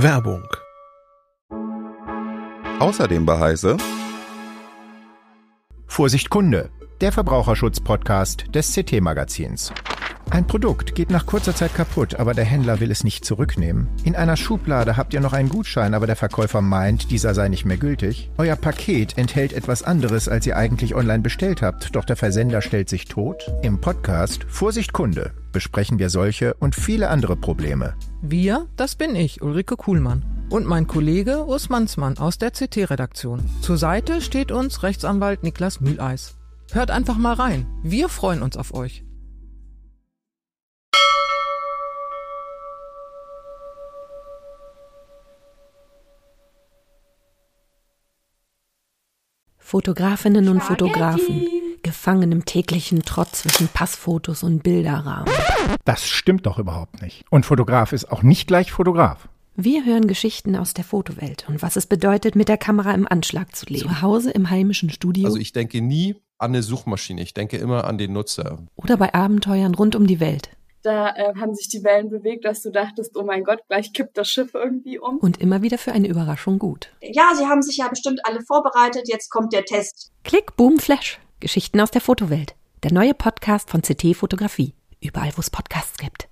Werbung. Außerdem bei Heise Vorsicht Kunde, der Verbraucherschutz-Podcast des CT-Magazins. Ein Produkt geht nach kurzer Zeit kaputt, aber der Händler will es nicht zurücknehmen. In einer Schublade habt ihr noch einen Gutschein, aber der Verkäufer meint, dieser sei nicht mehr gültig. Euer Paket enthält etwas anderes, als ihr eigentlich online bestellt habt, doch der Versender stellt sich tot. Im Podcast Vorsicht Kunde besprechen wir solche und viele andere Probleme. Wir, das bin ich, Ulrike Kuhlmann. Und mein Kollege Urs Mansmann aus der CT-Redaktion. Zur Seite steht uns Rechtsanwalt Niklas Mühleis. Hört einfach mal rein. Wir freuen uns auf euch. Fotografinnen und Fotografen, gefangen im täglichen Trotz zwischen Passfotos und Bilderrahmen. Das stimmt doch überhaupt nicht. Und Fotograf ist auch nicht gleich Fotograf. Wir hören Geschichten aus der Fotowelt und was es bedeutet, mit der Kamera im Anschlag zu leben. Zu Hause im heimischen Studio Also ich denke nie an eine Suchmaschine, ich denke immer an den Nutzer. oder bei Abenteuern rund um die Welt. Da äh, haben sich die Wellen bewegt, dass du dachtest, oh mein Gott, gleich kippt das Schiff irgendwie um. Und immer wieder für eine Überraschung gut. Ja, Sie haben sich ja bestimmt alle vorbereitet, jetzt kommt der Test. Klick, Boom, Flash. Geschichten aus der Fotowelt. Der neue Podcast von CT Fotografie. Überall, wo es Podcasts gibt.